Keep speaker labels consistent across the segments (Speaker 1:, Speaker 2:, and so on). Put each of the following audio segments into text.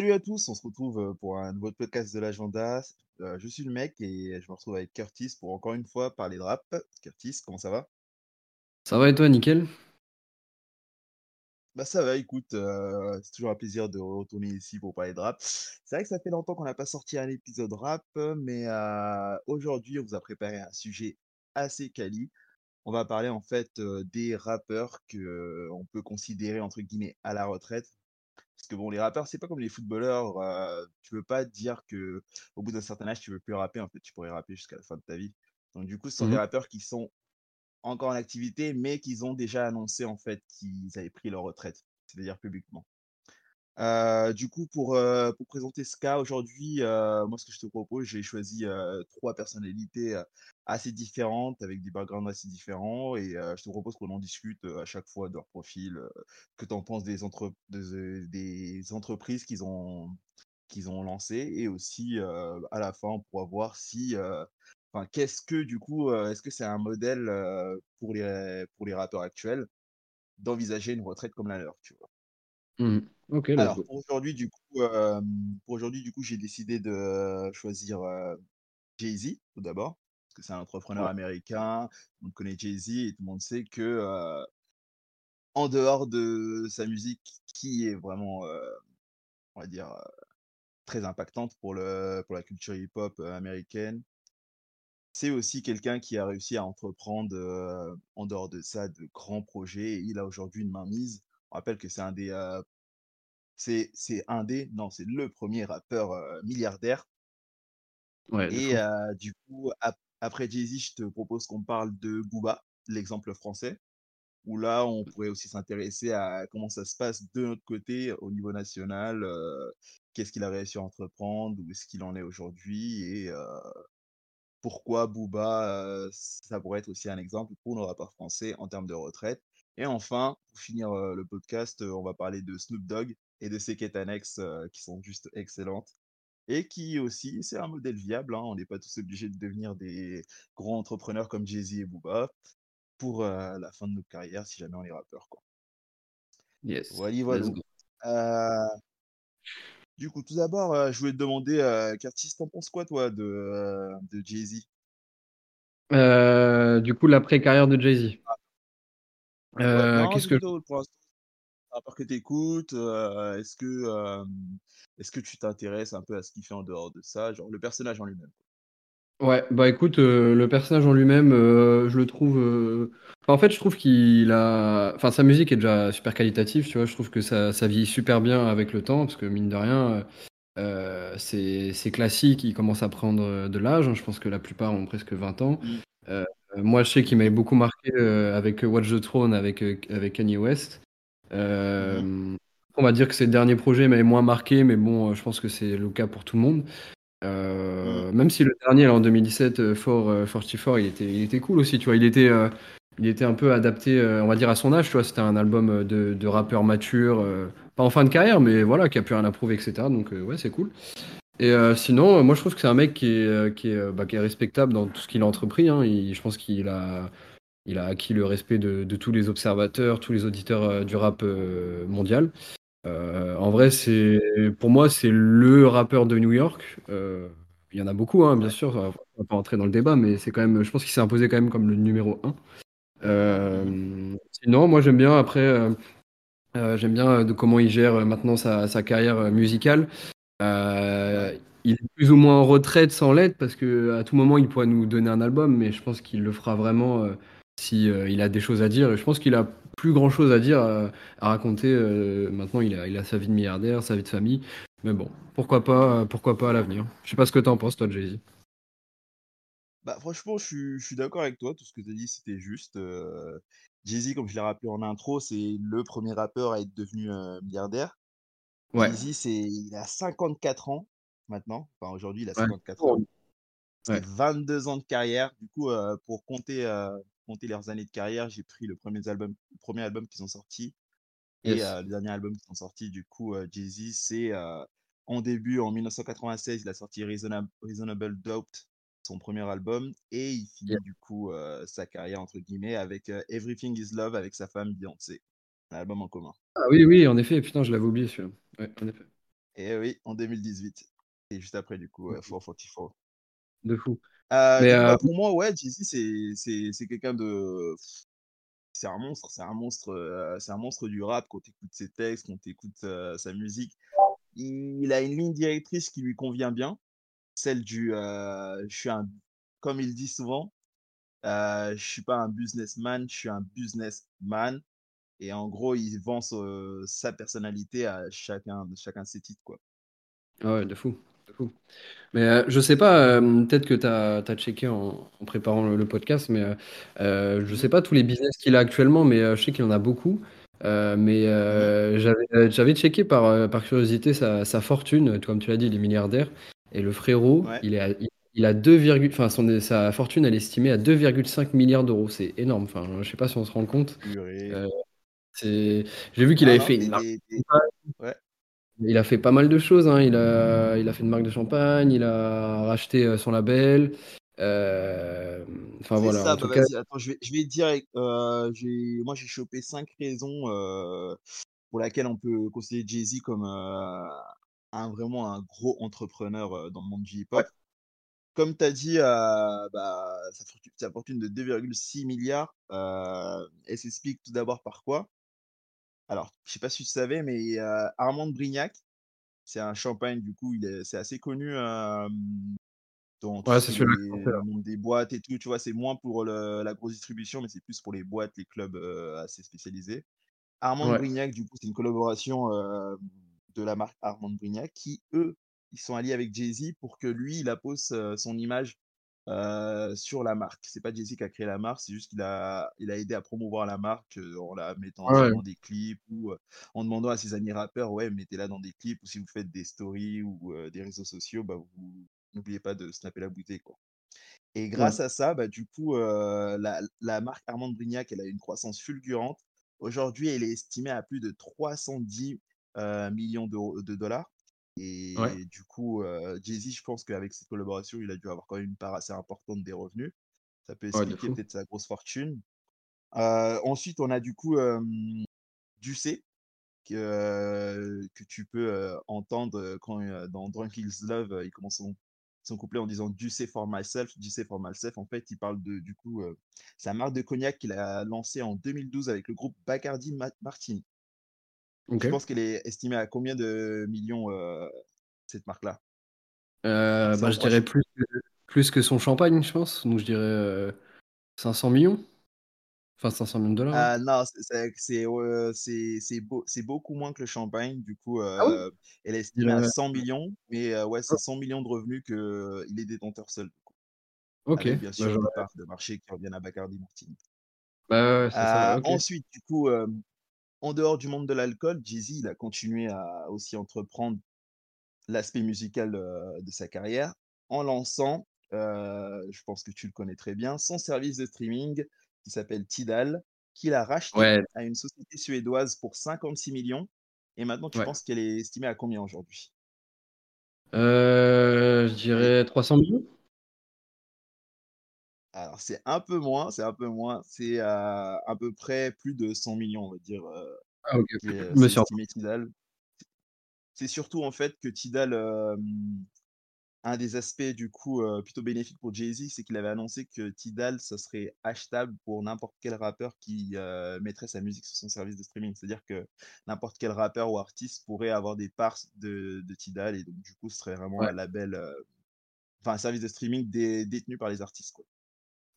Speaker 1: Salut à tous, on se retrouve pour un nouveau podcast de l'agenda. Je suis le mec et je me retrouve avec Curtis pour encore une fois parler de rap. Curtis, comment ça va?
Speaker 2: Ça va et toi, nickel?
Speaker 1: Bah ça va, écoute, euh, c'est toujours un plaisir de retourner ici pour parler de rap. C'est vrai que ça fait longtemps qu'on n'a pas sorti un épisode rap, mais euh, aujourd'hui on vous a préparé un sujet assez quali. On va parler en fait euh, des rappeurs que on peut considérer entre guillemets à la retraite. Parce que bon, les rappeurs, c'est pas comme les footballeurs. euh, tu peux pas dire que au bout d'un certain âge, tu veux plus rapper. En fait, tu pourrais rapper jusqu'à la fin de ta vie. Donc du coup, ce sont des
Speaker 2: Mmh
Speaker 1: rappeurs qui sont encore en activité, mais qu'ils ont déjà annoncé en fait qu'ils avaient pris leur retraite, c'est-à-dire publiquement. Heu, du coup, pour, heu, pour présenter ce cas aujourd'hui, heu, moi, ce que je te propose, j'ai choisi, 3 personnalités, assez différentes, avec des backgrounds assez différents et je te propose qu'on en discute, à chaque fois de leur profil, que tu en penses des entre des entreprises qu'ils ont qu'ils ont lancées et aussi, à la fin, on pourra voir si, enfin, qu'est-ce que du coup, est-ce que c'est un modèle, pour les pour les rappeurs actuels d'envisager une retraite comme la leur, tu vois?
Speaker 2: Mmh Let's
Speaker 1: Alors pour aujourd'hui du coup, pour aujourd'hui du coup, j'ai décidé de choisir, Jay-Z tout d'abord, parce que c'est un entrepreneur
Speaker 2: Ouais.
Speaker 1: américain. On connaît Jay-Z et tout le monde sait que, en dehors de sa musique qui est vraiment, on va dire, très impactante pour le pour la culture hip-hop, américaine, c'est aussi quelqu'un qui a réussi à entreprendre, en dehors de ça, de grands projets et il a aujourd'hui une mainmise. On rappelle que c'est un des, C'est c'est un des non, c'est le premier rappeur, milliardaire
Speaker 2: Ouais,
Speaker 1: et du coup, ap après Jay-Z, je te propose qu'on parle de Booba, l'exemple français, où là, on pourrait aussi s'intéresser à comment ça se passe de notre côté au niveau national, qu'est-ce qu'il a réussi à entreprendre, où est-ce qu'il en est aujourd'hui et pourquoi Booba, ça pourrait être aussi un exemple pour nos rappeurs français en termes de retraite. Et enfin, pour finir, le podcast, on va parler de Snoop Dogg et de ses quêtes annexes, qui sont juste excellentes. Et qui aussi, c'est un modèle viable, hein, on n'est pas tous obligés de devenir des grands entrepreneurs comme Jay-Z et Booba pour, la fin de notre carrière si jamais on est rappeur, quoi.
Speaker 2: Yes,
Speaker 1: Voilà. Heu, du coup, tout d'abord, je voulais te demander, Curtis, tu penses quoi toi de, de Jay-Z?
Speaker 2: Heu, du coup, l'après-carrière de Jay-Z.
Speaker 1: Ouais, non,
Speaker 2: qu'est-ce que
Speaker 1: pour l'instant, c'est un rappeur que tu écoutes, est-ce que, est-ce que tu t'intéresses un peu à ce qu'il fait en dehors de ça? Genre le personnage en lui-même,
Speaker 2: ouais, bah, écoute, le personnage en lui-même, je le trouve, enfin, en fait, je trouve qu'il a enfin, sa musique est déjà super qualitative, tu vois? Je trouve que ça ça vieillit super bien avec le temps parce que mine de rien, ses ses classiques, ils commencent à prendre, de l'âge, hein. Je pense que la plupart ont presque 20 ans.
Speaker 1: Mmh.
Speaker 2: Moi, je sais qu'il m'avait beaucoup marqué, avec, Watch the Throne avec, avec Kanye West.
Speaker 1: Mmh mh.
Speaker 2: Hem, on va dire que ses derniers projets m'avaient moins marqué, mais bon, heu, je pense que c'est le cas pour tout le monde.
Speaker 1: Mmh.
Speaker 2: Heu, même si le dernier là en 2017, heu, For heu, 44 il était il était cool aussi, tu vois? Il était, il était un peu adapté, on va dire à son âge, tu vois? C'était un album, de de rappeur mature, pas en fin de carrière, mais voilà, qui a plus rien à prouver et cetera, donc ouais, c'est cool et sinon, moi je trouve que c'est un mec qui est, qui est, bah, qui est respectable dans tout ce qu'il a entrepris, hein. Il je pense qu'il a il a acquis le respect de de tous les observateurs, tous les auditeurs, heu, du rap, heu, mondial. Heu, en vrai, c'est pour moi, c'est le rappeur de New York. Il y en a beaucoup, hein, bien
Speaker 1: Ouais.
Speaker 2: sûr, on va pas rentrer dans le débat, mais c'est quand même je pense qu'il s'est imposé quand même comme le numéro 1.
Speaker 1: Mh.
Speaker 2: Hem, sinon, moi j'aime bien après, j'aime bien, de comment il gère, maintenant sa sa carrière, musicale. Il est plus ou moins en retraite sans l'être parce qu'à tout moment, il pourrait nous donner un album, mais je pense qu'il le fera vraiment, si, heu, il a des choses à dire et je pense qu'il a plus grand chose à dire, heu, à raconter, heu, maintenant il a il a sa vie de milliardaire, sa vie de famille, mais bon, pourquoi pas, pourquoi pas à l'avenir. Je sais pas ce que tu en penses toi, Jay-Z?
Speaker 1: Bah, franchement, je suis d'accord avec toi, tout ce que tu as dit, c'était juste, heu, Jay-Z, comme je l'ai rappelé en intro, c'est le premier rappeur à être devenu, milliardaire.
Speaker 2: Ouais,
Speaker 1: Jay-Z, c'est il a 54 ans maintenant, enfin aujourd'hui, il a
Speaker 2: ouais.
Speaker 1: 54 ans.
Speaker 2: Oh,
Speaker 1: C'est
Speaker 2: ouais.
Speaker 1: 22 ans de carrière. Du coup, pour compter, compter leurs années de carrière, j'ai pris le premier album le 1 album qu'ils ont sorti et
Speaker 2: Yes.
Speaker 1: le dernier album qu'ils ont sorti. Du coup, heu, Jay-Z, c'est, en début, en 1996, il a sorti Reasonab Reasonable Doubt, son premier album et il
Speaker 2: Yeah.
Speaker 1: finit du coup, sa carrière entre guillemets avec, Everything Is Love avec sa femme Beyoncé. Un album en commun.
Speaker 2: Ah oui, oui, en effet, putain, je l'avais oublié celui-là. Ouais, en effet.
Speaker 1: Et oui, en 2018. Et juste après, du coup, euh,
Speaker 2: OK.
Speaker 1: 444.
Speaker 2: De fou.
Speaker 1: Euh,
Speaker 2: Mais
Speaker 1: bah, pour moi, ouais, Jay-Z, c'est c'est c'est quelqu'un de c'est un monstre, c'est un monstre, heu, c'est un monstre du rap quand tu écoutes ses textes, quand tu écoutes, heu, sa musique. Il a une ligne directrice qui lui convient bien, celle du, je suis un comme il dit souvent, «Je suis pas un businessman, je suis un businessman» et en gros, il vend sa personnalité à chacun de chacun de ses titres, quoi.
Speaker 2: Ah ouais, de fou, fou. Mais heu, je sais pas, hem, peut-être que tu as checké en en préparant le le podcast, mais heu heu, je sais pas tous les business qu'il a actuellement, mais je sais qu'il en a beaucoup. Mais j'avais, checké par, par curiosité sa sa fortune, comme tu l'as dit, il est milliardaire et le frérot,
Speaker 1: Ouais.
Speaker 2: il est à il il a 2 virgule enfin son sa fortune, elle est estimée à 2,5 000 000 €. C'est énorme, enfin, je sais pas si on se rend compte.
Speaker 1: Purée.
Speaker 2: Heu, c'est j'ai vu qu'il
Speaker 1: Non,
Speaker 2: avait
Speaker 1: non,
Speaker 2: fait une marque
Speaker 1: es tu
Speaker 2: de
Speaker 1: es
Speaker 2: champagne.
Speaker 1: ouais.
Speaker 2: Il a fait pas mal de choses, hein. Il a il a fait une marque de champagne, il a racheté, heu, son label. Enfin
Speaker 1: C'est
Speaker 2: voilà, en
Speaker 1: ça, bah,
Speaker 2: tout cas
Speaker 1: vas-y, attends, je vais je vais te dire j'ai moi, j'ai chopé 5 raisons, heu, pour laquelle on peut considérer Jay-Z comme, heu, un vraiment un gros entrepreneur, dans le monde du
Speaker 2: ouais.
Speaker 1: hip-hop. Comme tu as dit, bah, sa fortu sa fortune de 2,6 000 000 heu, elle s'explique tout d'abord par quoi? Alors, je sais pas si tu savais, mais Armand de Brignac, c'est un champagne, du coup, il est c'est assez connu, dans
Speaker 2: Ouais,
Speaker 1: ce
Speaker 2: c'est
Speaker 1: des boîtes et tout, tu vois? C'est moins pour le la grosse distribution, mais c'est plus pour les boîtes, les clubs, assez spécialisés. Armand de. Brignac, du coup, c'est une collaboration, de la marque Armand de Brignac qui, eux, ils sont alliés avec Jay-Z pour que lui, il appose, son image, heu, sur la marque. C'est pas Jay-Z qui a créé la marque, c'est juste qu'il a il a aidé à promouvoir la marque, heu, en la mettant
Speaker 2: Ouais,
Speaker 1: dans des clips ou, heu, en demandant à ses amis rappeurs: «Ouais, mettez-la dans des clips ou si vous faites des stories ou, des réseaux sociaux, bah, vous n'oubliez pas de snapper la bouteille, quoi». Et
Speaker 2: Ouais.
Speaker 1: grâce à ça, bah, du coup, la la marque Armand Brignac, elle a une croissance fulgurante. Aujourd'hui, elle est estimée à plus de 310, heu, millions de dollars
Speaker 2: Ouais.
Speaker 1: et du coup, Jay-Z, je pense qu'avec cette collaboration, il a dû avoir quand même une part assez importante des revenus. Ça peut expliquer peut-être sa grosse fortune. Ensuite, on a du coup, hem, D'UC que que tu peux, entendre, quand, dans Drunk Is Love, il commence son son couplet en disant: «Do say for myself, say for myself». En fait, il parle de du coup, la marque de cognac qu'il a lancé en 2012 avec le groupe Bacardi Ma Martini. Tu
Speaker 2: OK.
Speaker 1: penses qu'elle est estimée à combien de millions, heu, cette marque-là? C'est
Speaker 2: bah, je dirais
Speaker 1: je
Speaker 2: plus que plus que son champagne, je pense. Donc je dirais, heu, 500 000 000 Enfin 500 000 $, hein.
Speaker 1: ah non, c'est c'est c'est, heu, c'est c'est beau beaucoup moins que le champagne. Du coup,
Speaker 2: Ah oui?
Speaker 1: heu, elle est
Speaker 2: Je
Speaker 1: estimée à
Speaker 2: dirais
Speaker 1: 100 000 000, mais heu, ouais, c'est
Speaker 2: oh,
Speaker 1: 100 000 000 de revenus qu'il est détenteur seul.
Speaker 2: OK.
Speaker 1: Avec bien
Speaker 2: Bah,
Speaker 1: sûr des
Speaker 2: j'aurais
Speaker 1: parts de marché qui reviennent à Bacardi Martini.
Speaker 2: bah, ouais, ça, OK.
Speaker 1: ensuite, du coup, en dehors du monde de l'alcool, Jay-Z, il a continué à aussi entreprendre l'aspect musical, de sa carrière en lançant, je pense que tu le connais très bien, son service de streaming qui s'appelle Tidal, qu'il a racheté
Speaker 2: Ouais,
Speaker 1: à une société suédoise pour 56 millions et maintenant tu
Speaker 2: ouais.
Speaker 1: penses qu'elle est estimée à combien aujourd'hui?
Speaker 2: Heu, je dirais 300 000
Speaker 1: alors c'est un peu moins, c'est un peu moins, c'est, à peu près plus de 100 millions on va dire,
Speaker 2: Ah OK,
Speaker 1: c'est surtout en fait que Tidal, un des aspects du coup, plutôt bénéfiques pour Jay-Z, c'est qu'il avait annoncé que Tidal, ça serait achetable pour n'importe quel rappeur qui, mettrait sa musique sur son service de streaming. C'est-à-dire que n'importe quel rappeur ou artiste pourrait avoir des parts de de Tidal et donc du coup, ce serait vraiment
Speaker 2: Ouais.
Speaker 1: un label, enfin un service de streaming dé détenu par les artistes, quoi.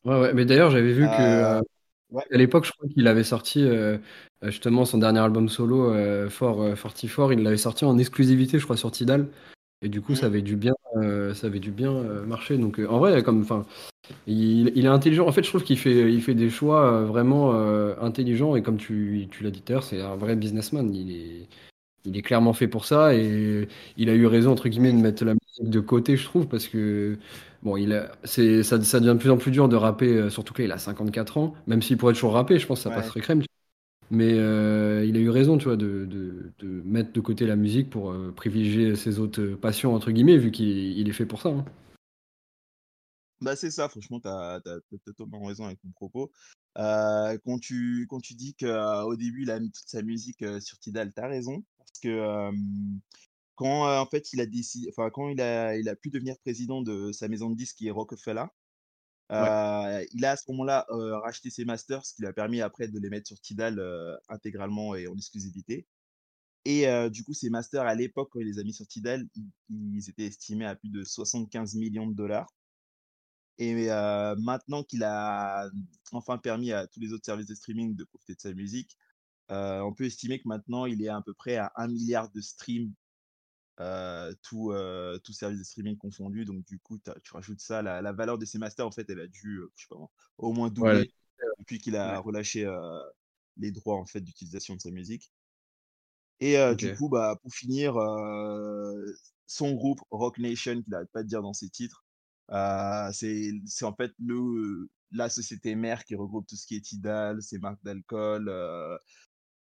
Speaker 2: Ouais, ouais, mais d'ailleurs, j'avais vu que,
Speaker 1: heu, ouais.
Speaker 2: à l'époque, je crois qu'il avait sorti, heu, justement son dernier album solo, heu, For heu, 44, il l'avait sorti en exclusivité, je crois, sur Tidal et du coup, ça
Speaker 1: Mmh.
Speaker 2: avait dû bien, ça avait dû bien, marcher donc en vrai, comme enfin, il il est intelligent. En fait, je trouve qu'il fait il fait des choix, vraiment, intelligents et comme tu tu l'as dit tout à l'heure, c'est un vrai businessman. Il est il est clairement fait pour ça et il a eu raison entre guillemets de mettre la musique de côté, je trouve, parce que bon, il a, c'est, ça, ça devient de plus en plus dur de rapper, euh, surtout que là, il a 54 ans, même s'il pourrait toujours rapper, je pense que ça
Speaker 1: Ouais.
Speaker 2: passerait crème. tu vois. Mais euh, il a eu raison, tu vois, de, de, de mettre de côté la musique pour euh, privilégier ses autres passions, entre guillemets, vu qu'il il est fait pour ça. hein.
Speaker 1: Bah, c'est ça, franchement, tu as totalement raison avec ton propos. Quand tu quand tu dis qu'au début, il a mis toute sa musique, sur Tidal, tu as raison parce que, quand, en fait, il a décidé enfin, quand il a il a pu devenir président de sa maison de disques qui est
Speaker 2: Ouais.
Speaker 1: heu, il a à ce moment-là, racheté ses masters, ce qui lui a permis après de les mettre sur Tidal, intégralement et en exclusivité et du coup, ces masters à l'époque, quand il les a mis sur Tidal, ils ils étaient estimés à plus de 75 millions de dollars et maintenant qu'il a, enfin permis à tous les autres services de streaming de profiter de sa musique, heu, on peut estimer que maintenant il est à peu près à 1 milliard de streams, heu, tous, heu, tous services de streaming confondus donc du coup, tu rajoutes ça, la la valeur de ces masters en fait, elle a dû, heu, je sais pas moi, au moins
Speaker 2: Ouais,
Speaker 1: doubler depuis qu'il a
Speaker 2: ouais.
Speaker 1: relâché, les droits en fait d'utilisation de sa musique. Et du coup, bah, pour finir, son groupe Roc Nation qu'il arrête pas de dire dans ses titres, c'est c'est en fait le la société mère qui regroupe tout ce qui est Tidal, ses marques d'alcool,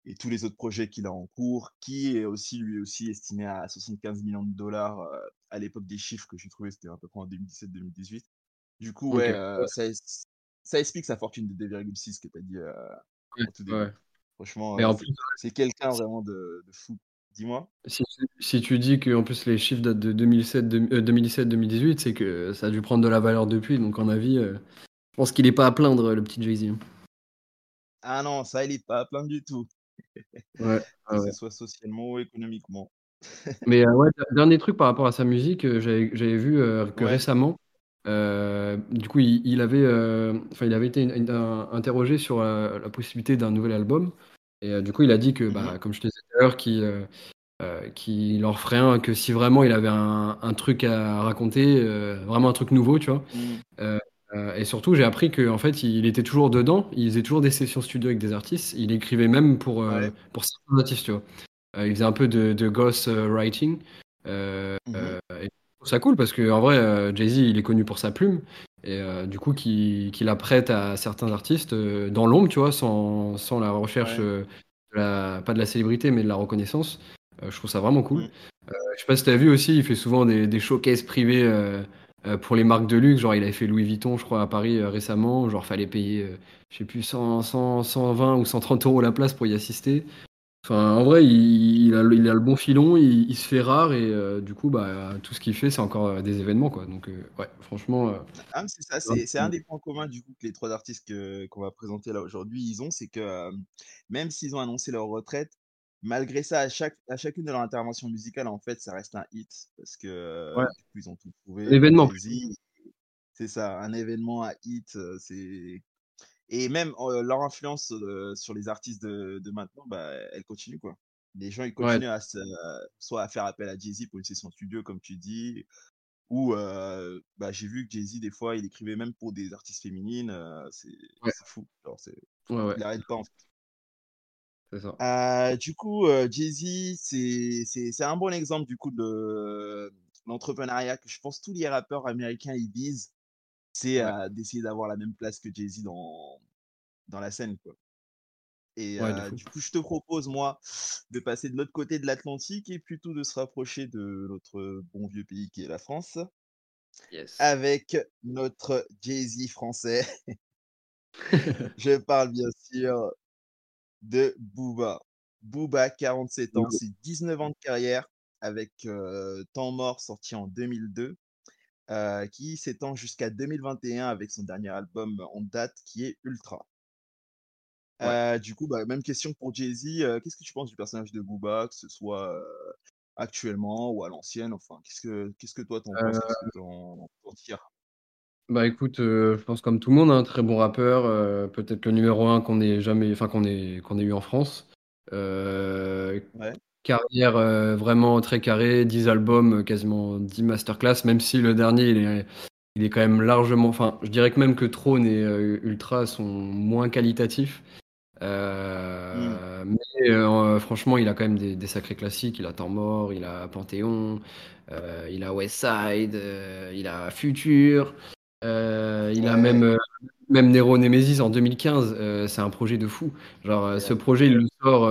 Speaker 1: et tous les autres projets qu'il a en cours, qui est aussi lui aussi estimé à 75 millions de dollars à l'époque des chiffres que j'ai trouvé, c'était à peu près en 2017-2018. Du coup, ouais,
Speaker 2: Ouais.
Speaker 1: ça ça explique sa fortune de 2,6 que tu as dit, heu,
Speaker 2: Ouais,
Speaker 1: au tout
Speaker 2: ouais.
Speaker 1: début. Franchement, heu,
Speaker 2: en
Speaker 1: c'est
Speaker 2: plus,
Speaker 1: c'est quelqu'un vraiment de de fou. Dis-moi?
Speaker 2: si tu si tu dis qu'en plus les chiffres datent de 2007 deux heu, 2017-2018, c'est que ça a dû prendre de la valeur depuis, donc mon avis, je pense qu'il est pas à plaindre, le petit Jay-Z, hein.
Speaker 1: Ah non, ça il est pas à plaindre du tout,
Speaker 2: Ouais,
Speaker 1: que ce
Speaker 2: ouais.
Speaker 1: soit socialement ou économiquement.
Speaker 2: Mais heu, ouais, der dernier truc par rapport à sa musique, heu, j'avais j'avais vu, heu, que
Speaker 1: Ouais.
Speaker 2: récemment, du coup, il il avait, enfin, il avait été in in interrogé sur, la possibilité d'un nouvel album et du coup, il a dit que,
Speaker 1: Mmh mh.
Speaker 2: bah, comme je te disais tout à l'heure, qu'il, qu'il en referait un que si vraiment il avait un un truc à raconter, vraiment un truc nouveau, tu vois?
Speaker 1: Mmh.
Speaker 2: Heu heu et surtout, j'ai appris qu'en fait, il était toujours dedans, il faisait toujours des sessions studio avec des artistes, il écrivait même pour, heu,
Speaker 1: Ouais.
Speaker 2: pour certains artistes, tu vois? Heu, il faisait un peu de de ghost writing, heu
Speaker 1: Mmh mh.
Speaker 2: et je trouve ça cool parce qu'en vrai, heu, Jay-Z, il est connu pour sa plume et heu, du coup, qu'il qu'il la prête à certains artistes, heu, dans l'ombre, tu vois? Sans sans la recherche,
Speaker 1: Ouais.
Speaker 2: heu, de la pas de la célébrité, mais de la reconnaissance. Heu, je trouve ça vraiment cool.
Speaker 1: Mmh.
Speaker 2: Heu, je sais pas si tu as vu aussi, il fait souvent des des showcases privés, heu heu, pour les marques de luxe. Genre, il avait fait Louis Vuitton, je crois, à Paris, heu, récemment. Genre, fallait payer, heu, je sais plus, 100-100-120 ou 130 € la place pour y assister. Enfin, en vrai, il il a le il a le bon filon, il il se fait rare et du coup, bah, tout ce qu'il fait, c'est encore, des événements, quoi. Donc ouais, franchement,
Speaker 1: Ah c'est ça, c'est un des points communs du coup que les 3 artistes qu'on va présenter là aujourd'hui, ils ont, c'est que, même s'ils ont annoncé leur retraite, malgré ça, à chaque à chacune de leurs interventions musicales, en fait, ça reste un hit parce que,
Speaker 2: Ouais,
Speaker 1: du coup, ils ont tout. Jay-Z, c'est ça, un événement, un hit, c'est Et même, heu, leur influence, heu, sur les artistes de de maintenant, bah, elle continue, quoi. Les gens, ils
Speaker 2: Ouais,
Speaker 1: continuent à se soit à faire appel à Jay-Z pour une session studio, comme tu dis, ou bah, j'ai vu que Jay-Z, des fois, il écrivait même pour des artistes féminines, c'est
Speaker 2: ouais,
Speaker 1: fou. Genre,
Speaker 2: ouais,
Speaker 1: il arrête pas, en fait.
Speaker 2: Ça.
Speaker 1: Heu, du coup, heu, Jay-Z, c'est un bon exemple, du coup, de l'entrepreneuriat que je pense tous les rappeurs américains, ils visent, c'est,
Speaker 2: Ouais,
Speaker 1: heu, d'essayer d'avoir la même place que Jay-Z dans dans la scène, quoi. Et
Speaker 2: ouais, fou.
Speaker 1: du coup, je te propose, moi, de passer de l'autre côté de l'Atlantique et plutôt de se rapprocher de notre bon vieux pays qui est la France,
Speaker 2: Yes.
Speaker 1: avec notre Jay-Z français. Je parle bien sûr de Booba. Booba, 47 ans, c'est 19 ans de carrière avec, heu, Temps mort sorti en 2002, heu, qui s'étend jusqu'à 2021 avec son dernier album en date qui est Ultra.
Speaker 2: Ouais.
Speaker 1: Du coup, bah, même question pour Jay-Z, qu'est-ce que tu penses du personnage de Booba, que ce soit, actuellement ou à l'ancienne? Enfin, qu'est-ce que qu'est-ce que toi t'en penses? Qu'est-ce que tires?
Speaker 2: Bah, écoute, heu, je pense comme tout le monde, hein, très bon rappeur, heu, peut-être le numéro un qu'on ait jamais enfin qu'on ait qu'on ait eu en France.
Speaker 1: Ouais.
Speaker 2: carrière, vraiment très carrée, 10 albums, quasiment 10 masterclass, même si le dernier, il est il est quand même largement enfin, je dirais que même que Trône et Ultra sont moins qualitatifs. Heu, mais franchement, il a quand même des des sacrés classiques. Il a Temps mort, il a Panthéon, il a Westside, heu, il a Future, heu, il a même, heu, même Nero Nemesis en 2015, heu, c'est un projet de fou. Genre, heu, ce projet, il le sort,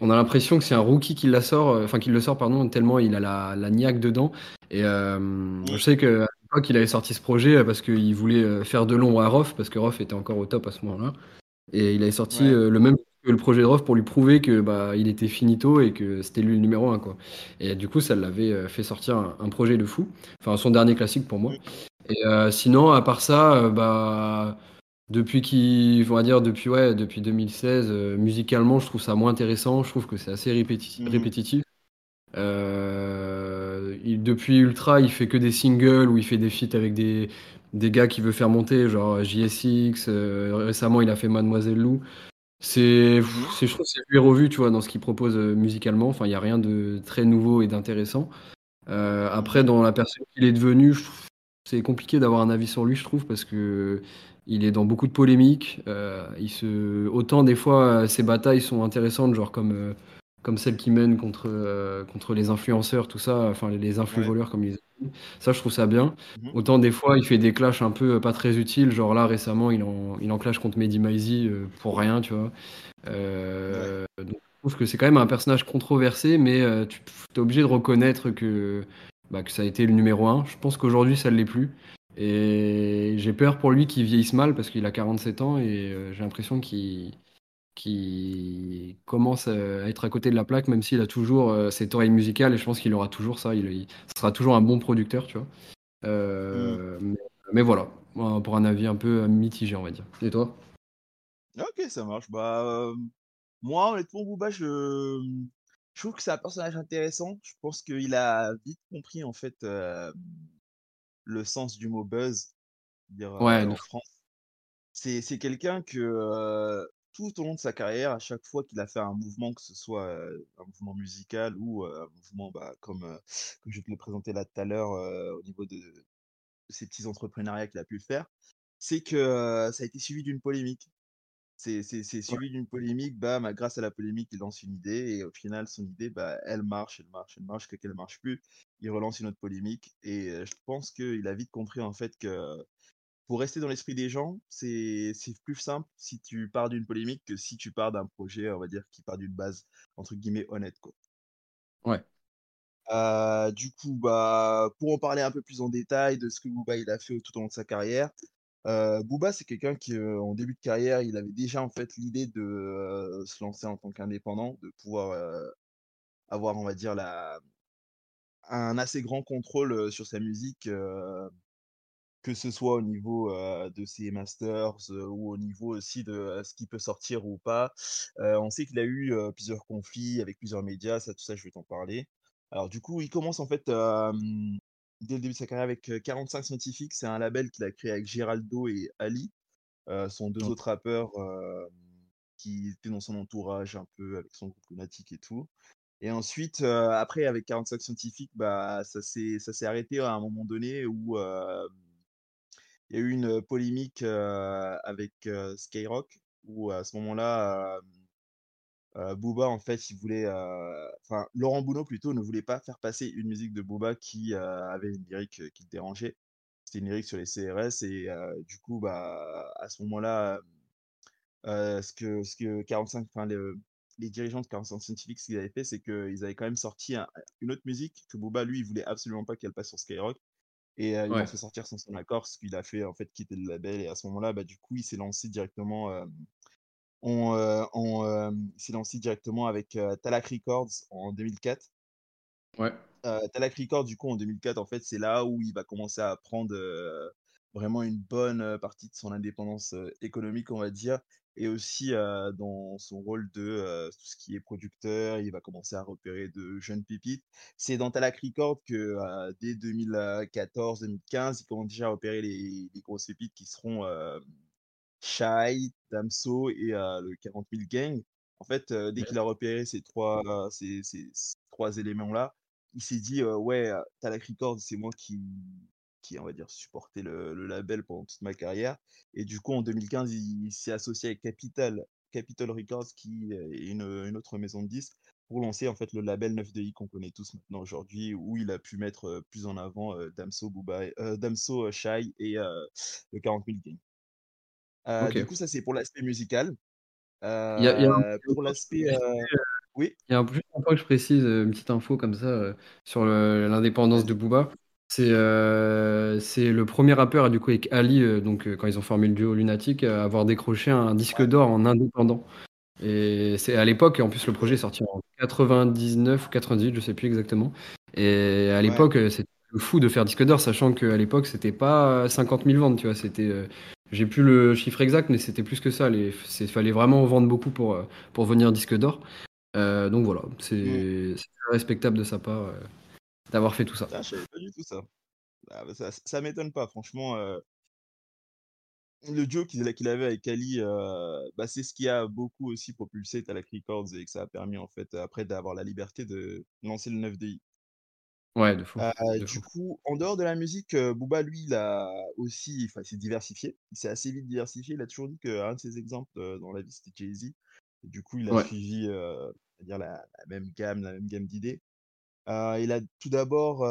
Speaker 2: on a l'impression que c'est un rookie qui la sort, enfin qui le sort pardon, tellement il a la la niaque dedans et je sais qu'à l'époque, il avait sorti ce projet, parce qu'il voulait, faire de l'ombre à Rof, parce que Rof était encore au top à ce moment-là et il avait sorti,
Speaker 1: Ouais.
Speaker 2: le même que le projet de Rof pour lui prouver que bah il était finito et que c'était lui le numéro un quoi. Et du coup, ça l'avait euh, fait sortir un, projet de fou. Enfin, son dernier classique pour moi. Et euh, sinon, à part ça, euh, bah depuis qui, on va dire depuis ouais, depuis 2016, musicalement, je trouve ça moins intéressant. Je trouve que c'est assez
Speaker 1: Mhm.
Speaker 2: répétitif. depuis Ultra, il fait que des singles où il fait des feats avec des, des gars qui veut faire monter, genre JSX. récemment, il a fait Mademoiselle Lou. C'est,
Speaker 1: Mhm.
Speaker 2: je trouve, c'est vu et revu, tu vois, dans ce qu'il propose musicalement. Enfin, il n'y a rien de très nouveau et d'intéressant. après, dans la personne qu'il est devenu, c'est compliqué d'avoir un avis sur lui, je trouve, parce que il est dans beaucoup de polémiques. il se, autant des fois, ses batailles sont intéressantes, genre comme comme celle qui mène contre, contre les influenceurs, tout ça, enfin les influx
Speaker 1: Ouais.
Speaker 2: voleurs comme ils Ça, je trouve ça bien.
Speaker 1: Mhm.
Speaker 2: Autant des fois, il fait des clashs un peu pas très utiles, genre là récemment, il en, il en clash contre Mehdi Maizi pour rien, tu vois.
Speaker 1: Ouais.
Speaker 2: donc, je trouve que c'est quand même un personnage controversé, mais tu es obligé de reconnaître que, bah, que ça a été le numéro un. Je pense qu'aujourd'hui, ça ne l'est plus. Et j'ai peur pour lui qu'il vieillisse mal parce qu'il a 47 ans et j'ai l'impression qu'il qui commence à être à côté de la plaque, même s'il a toujours euh, cette oreille musicale, et je pense qu'il aura toujours ça. Il, sera toujours un bon producteur, tu vois. Euh, mais, voilà, pour un avis un peu mitigé, on va dire. Et toi?
Speaker 1: Ok, ça marche. Bah, euh, moi, honnêtement, Booba, je, je trouve que c'est un personnage intéressant. Je pense qu'il a vite compris, en fait, euh, le sens du mot buzz, dire euh,
Speaker 2: Ouais,
Speaker 1: en France. C'est, quelqu'un que euh, tout au long de sa carrière, à chaque fois qu'il a fait un mouvement, que ce soit euh, un mouvement musical ou un mouvement bah, comme, comme je te l'ai présenté là tout à l'heure au niveau de, de ces petits entrepreneuriats qu'il a pu faire, c'est que ça a été suivi d'une polémique. C'est
Speaker 2: ouais,
Speaker 1: suivi d'une polémique, bam, grâce à la polémique, il lance une idée et au final, son idée, bah, elle marche, elle marche, elle marche, jusqu'à qu'elle marche plus. Il relance une autre polémique et euh, je pense qu'il a vite compris en fait que pour rester dans l'esprit des gens, c'est plus simple si tu pars d'une polémique que si tu pars d'un projet, on va dire, qui part d'une base entre guillemets honnête, quoi.
Speaker 2: ouais,
Speaker 1: Euh, du coup, bah, pour en parler un peu plus en détail de ce que Booba il a fait tout au long de sa carrière, Booba c'est quelqu'un qui, en début de carrière, il avait déjà en fait l'idée de se lancer en tant qu'indépendant, de pouvoir avoir, on va dire, la, un assez grand contrôle sur sa musique, que ce soit au niveau de ses masters ou au niveau aussi de ce qui peut sortir ou pas. On sait qu'il a eu plusieurs conflits avec plusieurs médias, ça, tout ça, je vais t'en parler. Alors du coup, il commence en fait dès le début de sa carrière avec euh, 45 Scientifiques, c'est un label qu'il a créé avec Geraldo et Ali, euh, sont deux autres rappeurs euh, qui étaient dans son entourage un peu avec son groupe Lunatic et tout. Et ensuite, euh, après, avec 45 Scientifiques, bah, ça s'est arrêté à un moment donné où il y a eu une polémique avec Skyrock, où à ce moment-là, euh, Booba, en fait, il voulait. euh, Enfin, Laurent Bounot, plutôt, ne voulait pas faire passer une musique de Booba qui euh, avait une lyrique euh, qui le dérangeait. C'était une lyrique sur les CRS, et du coup, bah, à ce moment-là, ce que, ce que 45, enfin, le- les dirigeants de 45 Scientific, ce qu'ils avaient fait, c'est qu'ils avaient quand même sorti un- une autre musique que Booba, lui, il voulait absolument pas qu'elle passe sur Skyrock. Et l'ont
Speaker 2: ouais,
Speaker 1: fait sortir sans son accord, ce qu'il a fait en fait quitter le label. Et à ce moment-là, bah, du coup, il s'est lancé directement, on, euh, on, euh, s'est lancé directement avec euh, Talak Records en 2004.
Speaker 2: ouais,
Speaker 1: Euh, Talak Records, du coup, en 2004, en fait, c'est là où il va commencer à prendre euh, vraiment une bonne euh, partie de son indépendance euh, économique, on va dire, et aussi euh, dans son rôle de euh, tout ce qui est producteur, il va commencer à repérer de jeunes pépites. C'est dans Talak Records que euh, dès 2014-2015, il commence déjà à repérer les, les grosses pépites qui seront euh, Shai, Damso et euh, le 40 000 Gang. En fait, euh, dès qu'il a repéré ces trois, euh, ces, ces- ces trois éléments-là, il s'est dit ouais, Talak Records, c'est moi qui, qui, on va dire, supportais le, le label pendant toute ma carrière. Et du coup, en 2015, il, il s'est associé avec Capital, Capitol Records, qui est une, une autre maison de disques, pour lancer en fait le label 9DI qu'on connaît tous maintenant aujourd'hui, où il a pu mettre plus en avant Damso, Booba, Damso, Shai et le 40 000 Gang. Du coup, ça c'est pour l'aspect musical.
Speaker 2: Il y a, il y a un,
Speaker 1: pour l'aspect, euh, oui,
Speaker 2: il y a un, un point que je précise, une petite info comme ça sur l'indépendance de. Booba. C'est euh, le premier rappeur, du coup, avec Ali, euh, donc euh, quand ils ont formé le duo Lunatic, à avoir décroché un disque
Speaker 1: Ouais.
Speaker 2: d'or en indépendant. Et c'est à l'époque, en plus, le projet est sorti en 99 ou 98, je sais plus exactement. Et à
Speaker 1: Ouais.
Speaker 2: l'époque, c'était fou de faire disque d'or, sachant qu'à l'époque, c'était pas 50 000 ventes, tu vois. C'était, j'ai plus le chiffre exact, mais c'était plus que ça. Il fallait vraiment vendre beaucoup pour, euh, pour venir disque d'or. Euh, donc voilà,
Speaker 1: Mm.
Speaker 2: c'est très respectable de sa part euh, d'avoir fait tout ça.
Speaker 1: Ah, je savais pas du tout ça. Ah, bah, ça, ça m'étonne pas, franchement. euh, le duo qu'il avait avec Ali, bah, c'est ce qui a beaucoup aussi propulsé Talak Records et que ça a permis, en fait, après d'avoir la liberté de lancer le 9DI.
Speaker 2: Ouais, de fou,
Speaker 1: Euh,
Speaker 2: de
Speaker 1: du
Speaker 2: fou.
Speaker 1: coup, en dehors de la musique, euh, Booba, lui, il a aussi, enfin, il s'est diversifié. Il s'est assez vite diversifié. Il a toujours dit qu'un de ses exemples euh, dans la vie, c'était Jay-Z. Du coup, il a
Speaker 2: Ouais,
Speaker 1: suivi, euh, dire la, la même gamme, la même gamme d'idées. Il a tout d'abord,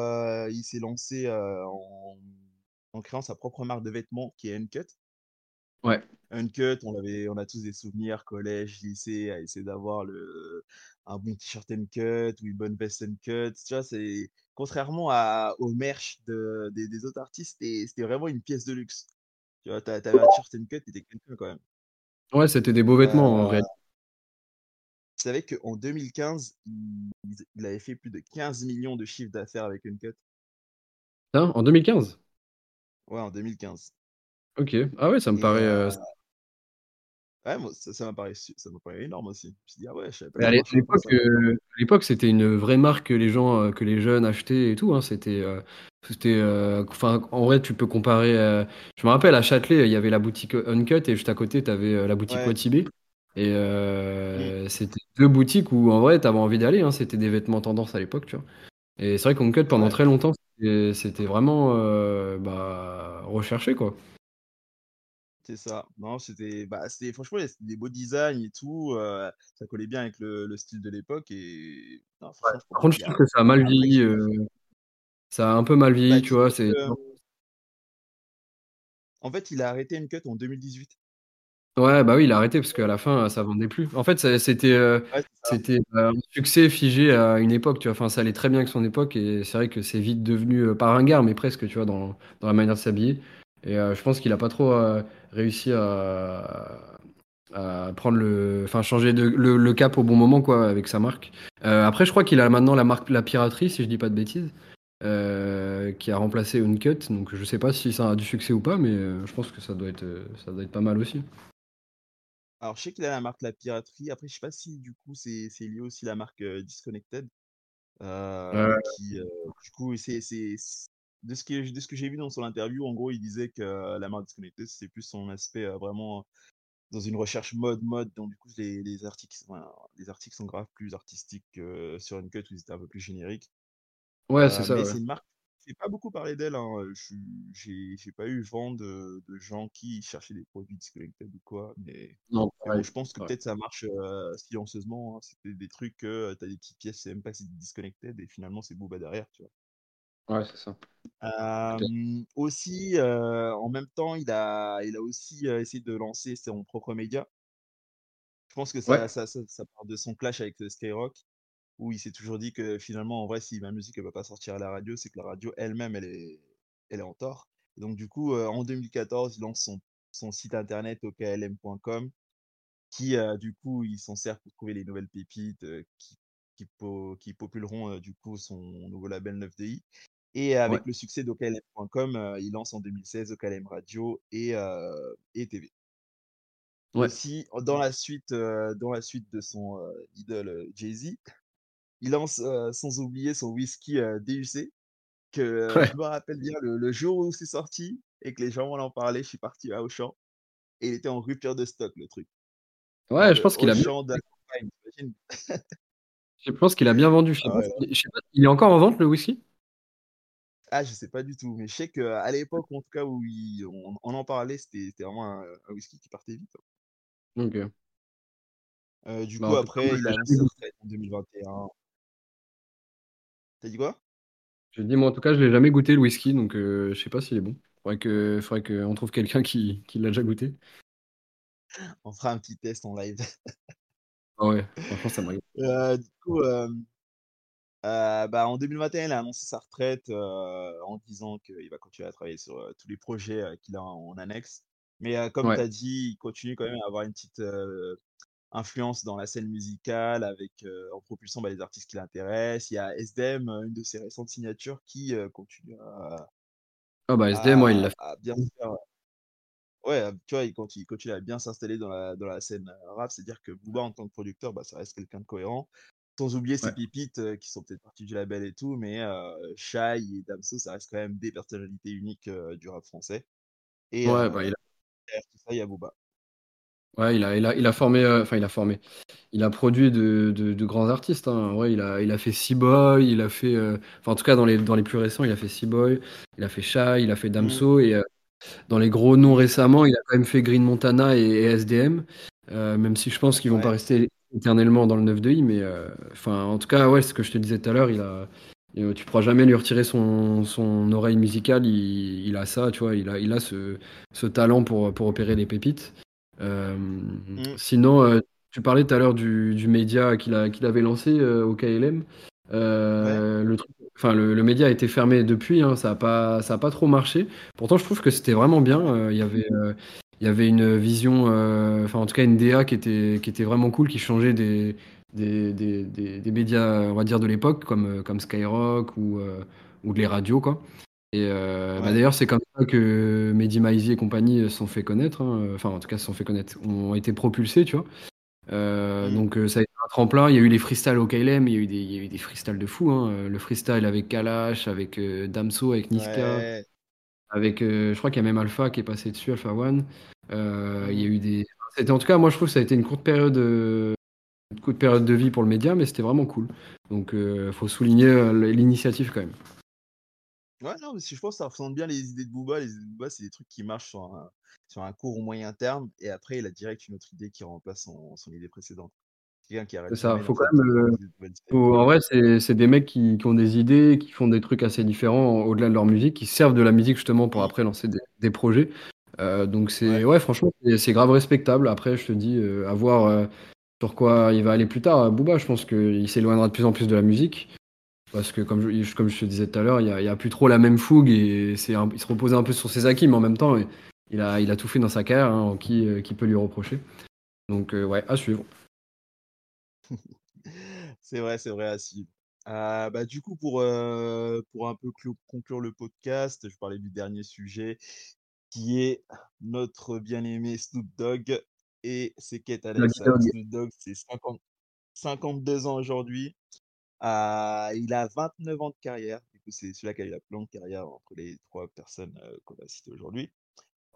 Speaker 1: il s'est lancé en, en créant sa propre marque de vêtements qui est Uncut.
Speaker 2: Ouais.
Speaker 1: Uncut, on avait, on a tous des souvenirs, collège, lycée, à essayer d'avoir le, un bon t-shirt Uncut ou une bonne veste Uncut. Tu vois, c'est, contrairement à, au merch de, des, des autres artistes, c'était vraiment une pièce de luxe. Tu vois, t'a- t'avais un t-shirt Uncut, t'étais quelqu'un quand même.
Speaker 2: Ouais, c'était des beaux vêtements en
Speaker 1: Euh,
Speaker 2: réalité.
Speaker 1: tu savais qu'en 2015, il, il avait fait plus de 15 millions de chiffres d'affaires avec Uncut.
Speaker 2: Hein, en 2015?
Speaker 1: Ouais, en 2015.
Speaker 2: Ok. Ah ouais, ça me
Speaker 1: Et
Speaker 2: paraît.
Speaker 1: euh,
Speaker 2: euh,
Speaker 1: ouais, moi, ça, ça m'a paru, su- ça m'a paru énorme aussi. Je me suis dit, ah ouais, je savais pas
Speaker 2: Mais
Speaker 1: que
Speaker 2: à
Speaker 1: ça
Speaker 2: l'é- à
Speaker 1: marchait autant
Speaker 2: l'époque,
Speaker 1: ça.
Speaker 2: euh, à l'époque, c'était une vraie marque que les gens, euh, que les jeunes achetaient et tout. hein. C'était, euh, c'était, euh, enfin, en vrai, tu peux comparer. euh, je me rappelle à Châtelet, il y avait la boutique Uncut et juste à côté, tu avais la boutique
Speaker 1: Ouais.
Speaker 2: Watibé. Et
Speaker 1: Mm.
Speaker 2: euh, c'était deux boutiques où en vrai, tu avais envie d'aller. hein. C'était des vêtements tendance à l'époque, tu vois. Et c'est vrai qu'Uncut, pendant
Speaker 1: Ouais.
Speaker 2: très longtemps, c'était c'était vraiment euh, bah, recherché, quoi.
Speaker 1: C'est ça. Non, c'était, bah, c'était, franchement, c'était des beaux designs et tout. euh, ça collait bien avec le, le style de l'époque. Et non, franchement, je
Speaker 2: Par
Speaker 1: pense
Speaker 2: contre,
Speaker 1: qu'il
Speaker 2: je
Speaker 1: y
Speaker 2: trouve
Speaker 1: a.
Speaker 2: que ça a mal
Speaker 1: Après,
Speaker 2: vieilli. euh, ça a un peu mal
Speaker 1: Bah,
Speaker 2: vieilli, tu vois. C'est
Speaker 1: en fait, il a arrêté une cut en 2018.
Speaker 2: Ouais, bah oui, il a arrêté parce qu'à la fin, ça vendait plus. En fait, ça- c'était euh,
Speaker 1: Ouais, c'est ça.
Speaker 2: c'était euh, un succès figé à une époque, tu vois. Enfin, ça allait très bien avec son époque et c'est vrai que c'est vite devenu euh, pas ringard, mais presque, tu vois, dans, dans la manière de s'habiller. Et euh, je pense qu'il a pas trop euh, réussi à, à prendre le, enfin, changer de, le, le cap au bon moment, quoi, avec sa marque. Euh, après, je crois qu'il a maintenant la marque La Piraterie, si je dis pas de bêtises, euh, qui a remplacé Uncut. Donc, je sais pas si ça a du succès ou pas, mais euh, je pense que ça doit être, ça doit être pas mal aussi.
Speaker 1: Alors, je sais qu'il a la marque La Piraterie. Après, je sais pas si, du coup, c'est c'est lié aussi à la marque euh, Disconnected. qui, du coup, c'est. C'est- c'est- De ce que, de ce que j'ai vu dans son interview, en gros, il disait que euh, la marque Disconnected, c'était plus son aspect euh, vraiment dans une recherche mode mode donc du coup les, les articles les articles sont grave plus artistiques que sur une cut où ils étaient un peu plus génériques
Speaker 2: ouais, c'est
Speaker 1: Euh,
Speaker 2: ça,
Speaker 1: mais
Speaker 2: ouais.
Speaker 1: c'est une marque fait pas beaucoup parler d'elle hein. J'ai j'ai pas eu vent de, de gens qui cherchaient des produits disconnected ou quoi mais
Speaker 2: Non,
Speaker 1: mais bon
Speaker 2: pareil.
Speaker 1: je pense que
Speaker 2: Ouais,
Speaker 1: peut-être ça marche euh, silencieusement hein. c'était des trucs que euh, t'as des petites pièces c'est même pas si c'est disconnected et finalement c'est Booba derrière tu vois
Speaker 2: ouais, c'est ça.
Speaker 1: Euh, aussi, euh, en même temps, il a, il a aussi euh, essayé de lancer son propre média. Je pense que
Speaker 2: Ouais,
Speaker 1: ça, ça, ça, part de son clash avec Skyrock, où il s'est toujours dit que finalement, en vrai, si ma musique ne va pas sortir à la radio, c'est que la radio elle-même, elle est, elle est en tort. Et donc, du coup, en 2014, il lance son, son site internet oklm.com, qui, du coup, il s'en sert pour trouver les nouvelles pépites qui, qui, po- qui populeront, du coup, son nouveau label 9DI. Et
Speaker 2: ouais,
Speaker 1: avec le succès d'oklm.com, euh, il lance en 2016 OKLM Radio et, euh, et TV.
Speaker 2: ouais,
Speaker 1: Aussi, dans la suite, euh, dans la suite de son idole Jay-Z, il lance sans oublier son whisky DUC, que
Speaker 2: ouais.
Speaker 1: je me rappelle bien le, le jour où c'est sorti et que les gens m'en ont parlé, je suis parti à Auchan et il était en rupture de stock le truc.
Speaker 2: Ouais, je pense qu'il a bien, je pense qu'il a bien vendu. Je sais
Speaker 1: Ah
Speaker 2: pas,
Speaker 1: ouais,
Speaker 2: si- je sais pas, il est encore en vente le whisky?
Speaker 1: Ah, je sais pas du tout, mais je sais qu'à l'époque, en tout cas, où il- on, on en parlait, c'était c'était vraiment un, un whisky qui partait vite.
Speaker 2: Ok.
Speaker 1: Euh, du
Speaker 2: Bah,
Speaker 1: coup,
Speaker 2: en tout cas, moi,
Speaker 1: après,
Speaker 2: je
Speaker 1: il a annoncé
Speaker 2: jamais
Speaker 1: sa retraite en 2021. T'as dit quoi?
Speaker 2: Je dis, moi, en tout cas, je l'ai jamais goûté le whisky, donc euh, je sais pas s'il est bon. Faudrait que, faudrait qu'on trouve quelqu'un qui, qui l'a déjà goûté.
Speaker 1: On fera un petit test en live.
Speaker 2: Ah ouais, franchement, ça m'arrive.
Speaker 1: Euh, du coup, euh, euh, bah, en 2021, il a annoncé sa retraite euh, en disant qu'il va continuer à travailler sur euh, tous les projets euh, qu'il a en, en annexe. Mais comme tu as dit, il continue quand même à avoir une petite, influence dans la scène musicale avec, en propulsant, bah, les artistes qui l'intéressent. Il y a SDM, une de ses récentes signatures qui, continue à
Speaker 2: Ah bah, SDM, ouais, il l'a
Speaker 1: à à bien faire, ouais, tu vois, il il continue à bien s'installer dans la dans la scène, rap. C'est-à-dire que Booba, en tant que producteur, bah, ça reste quelqu'un de cohérent. Sans oublier
Speaker 2: Ouais.
Speaker 1: pépites, qui sont peut-être parties du label et tout, mais heu, Shai et Damso, ça reste quand même des personnalités uniques, du rap français et
Speaker 2: Ouais, bah, il a
Speaker 1: derrière tout ça, il y a Booba.
Speaker 2: ouais, il a il a il a formé, enfin, il a formé. Il a produit de de de grands artistes, hein. Ouais, il a il a fait C-Boy, il a fait, enfin, en tout cas, dans les dans les plus récents, il a fait C-Boy, il a fait Shai, il a fait
Speaker 1: Mmh.
Speaker 2: Damso et dans les gros noms récemment, il a quand même fait Green Montana et et SDM. Même si je pense qu'ils vont pas rester éternellement dans le 9 de I, mais heu, enfin, en tout cas, ouais, ce que je te disais tout à l'heure, il a tu pourras jamais lui retirer son son oreille musicale. Il il a ça, tu vois? Il a il a ce ce talent pour, pour repérer les pépites. Hem,
Speaker 1: Mmh.
Speaker 2: sinon, heu, tu parlais tout à l'heure du du média qu'il qu'il avait lancé, au KLM.
Speaker 1: Ouais.
Speaker 2: Le truc le le média a été fermé depuis, hein, ça a pas ça a pas trop marché. Pourtant, je trouve que c'était vraiment bien, il y avait, il y avait une vision, heu, enfin, en tout cas, une DA qui était qui était vraiment cool, qui changeait des des des des des médias, on va dire, de l'époque comme, comme Skyrock ou heu, ou les radios, quoi et bah, d'ailleurs, c'est comme ça que Mehdi Maizy et compagnie se sont fait connaître, hein, enfin, en tout cas, se sont fait connaître, ont été propulsés, tu vois?
Speaker 1: Mmh.
Speaker 2: donc ça a été un tremplin. Il y a eu les freestyles au KLM, il y a eu des il y a eu des freestyles de fou, hein, le freestyle avec Kalash, avec, Damso, avec Niska,
Speaker 1: Ouais.
Speaker 2: Avec, heu, je crois qu'il y a même Alpha qui est passé dessus, Alpha One. Heu, il y a eu des en tout cas, moi, je trouve que ça a été une courte période, une courte période de vie pour le média, mais c'était vraiment cool. Donc heu, faut souligner, l'initiative quand même.
Speaker 1: Ouais, non, mais si je pense que ça représente bien les idées de Booba. Les idées de Booba, c'est des trucs qui marchent sur un sur un court ou moyen terme et après il a direct une autre idée qui remplace son idée précédente. Quelqu'un qui arrête
Speaker 2: C'est ça, faut quand même, faut en vrai, c'est des mecs qui qui ont des idées, qui font des trucs assez différents au-delà de leur musique, qui servent de la musique justement pour
Speaker 1: Mmh.
Speaker 2: après lancer des des projets. Heu, donc c'est
Speaker 1: Ouais.
Speaker 2: ouais, franchement, c'est grave respectable. Après, je te dis, heu, à voir, sur quoi il va aller plus tard, Booba. Je pense qu'il s'éloignera de plus en plus de la musique parce que comme je comme je te disais tout à l'heure, il y a plus trop la même fougue et c'est il se reposait un peu sur ses acquis, mais en même temps, il a il a tout fait dans sa carrière, hein, qui qui peut lui reprocher? Donc ouais, à suivre.
Speaker 1: C'est vrai, c'est vrai à suivre. Heu, bah, du coup, pour, heu, pour un peu conclure le podcast, je parlais du dernier sujet qui est notre bien-aimé Snoop Dogg et ses quêtes. Alors
Speaker 2: Dogg.
Speaker 1: Snoop Dogg, c'est 50-52 ans aujourd'hui. Heu, il a 29 ans de carrière. Du coup, c'est celui-là qui a eu la plus longue carrière entre les 3 personnes, heu, qu'on va citer aujourd'hui.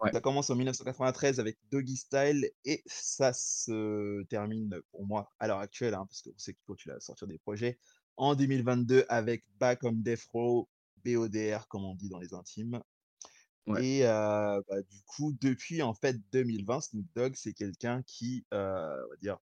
Speaker 2: Ouais.
Speaker 1: Ça commence en 1993 avec Doggy Style et ça se termine pour moi à l'heure actuelle, hein, parce qu'on sait qu'il continue à sortir des projets, en 2022 avec Back on Death Row, BODR comme on dit dans les intimes
Speaker 2: Ouais.
Speaker 1: et bah, du coup, depuis en fait 2020, Snoop Dogg, c'est quelqu'un qui, on va dire,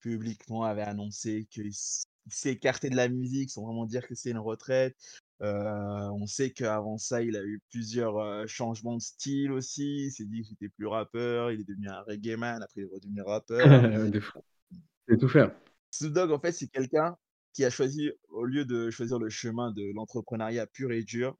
Speaker 1: publiquement avait annoncé qu'il s'est écarté de la musique sans vraiment dire que c'est une retraite. Heu, on sait qu'avant ça, il a eu plusieurs, heu, changements de style aussi. Il s'est dit qu'il était plus rappeur, il est devenu un reggae man, après il est redevenu rappeur.
Speaker 2: De fou. Il sait tout faire.
Speaker 1: Snoop Dogg, en fait, c'est quelqu'un qui a choisi, au lieu de choisir le chemin de l'entrepreneuriat pur et dur,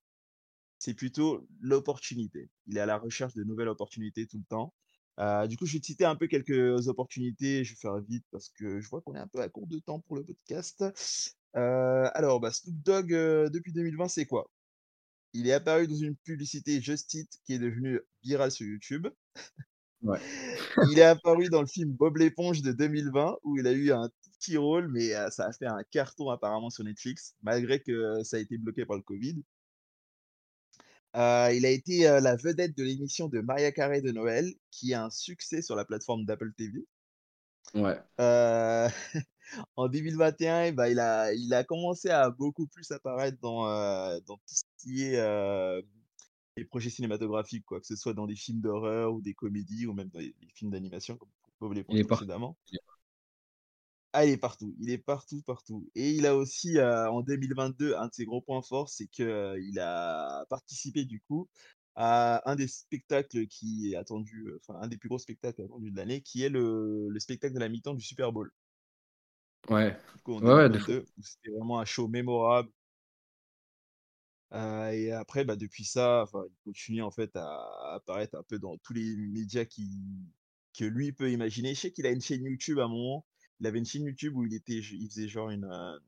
Speaker 1: c'est plutôt l'opportunité. Il est à la recherche de nouvelles opportunités tout le temps. Heu, du coup, je vais te citer un peu quelques opportunités. Je vais faire vite parce que je vois qu'on est un peu à court de temps pour le podcast. Heu, alors, bah, Snoop Dogg, heu, depuis 2020, c'est quoi? Il est apparu dans une publicité Just Eat qui est devenue virale sur YouTube.
Speaker 2: Ouais.
Speaker 1: Il est apparu dans le film Bob l'éponge de 2020 où il a eu un petit rôle, mais ça a fait un carton apparemment sur Netflix, malgré que ça a été bloqué par le covid. Heu, il a été, heu, la vedette de l'émission de Mariah Carey de Noël, qui est un succès sur la plateforme d'Apple TV.
Speaker 2: Ouais.
Speaker 1: Heu, en 2021 et bah, il a il a commencé à beaucoup plus apparaître dans, heu, dans tout ce qui est, les projets cinématographiques, quoi, que ce soit dans des films d'horreur ou des comédies ou même dans les les films d'animation comme
Speaker 2: Il
Speaker 1: l'éponge
Speaker 2: est partout.
Speaker 1: précédemment. Ah, il est partout, il est partout, partout et il a aussi, en 2022, un de ses gros points forts, c'est qu'il a participé du coup à un des spectacles qui est attendu, enfin un des plus gros spectacles attendus de l'année, qui est le le spectacle de la mi-temps du Super Bowl.
Speaker 2: Ouais.
Speaker 1: Coup,
Speaker 2: Ouais, ouais, de fou.
Speaker 1: 2022, où c'était vraiment un show mémorable. Et après, bah, depuis ça, il continue en fait à apparaître un peu dans tous les médias qui que lui peut imaginer. Je sais qu'il a une chaîne YouTube à un moment. Il avait une chaîne YouTube où il était, il faisait genre une, euh,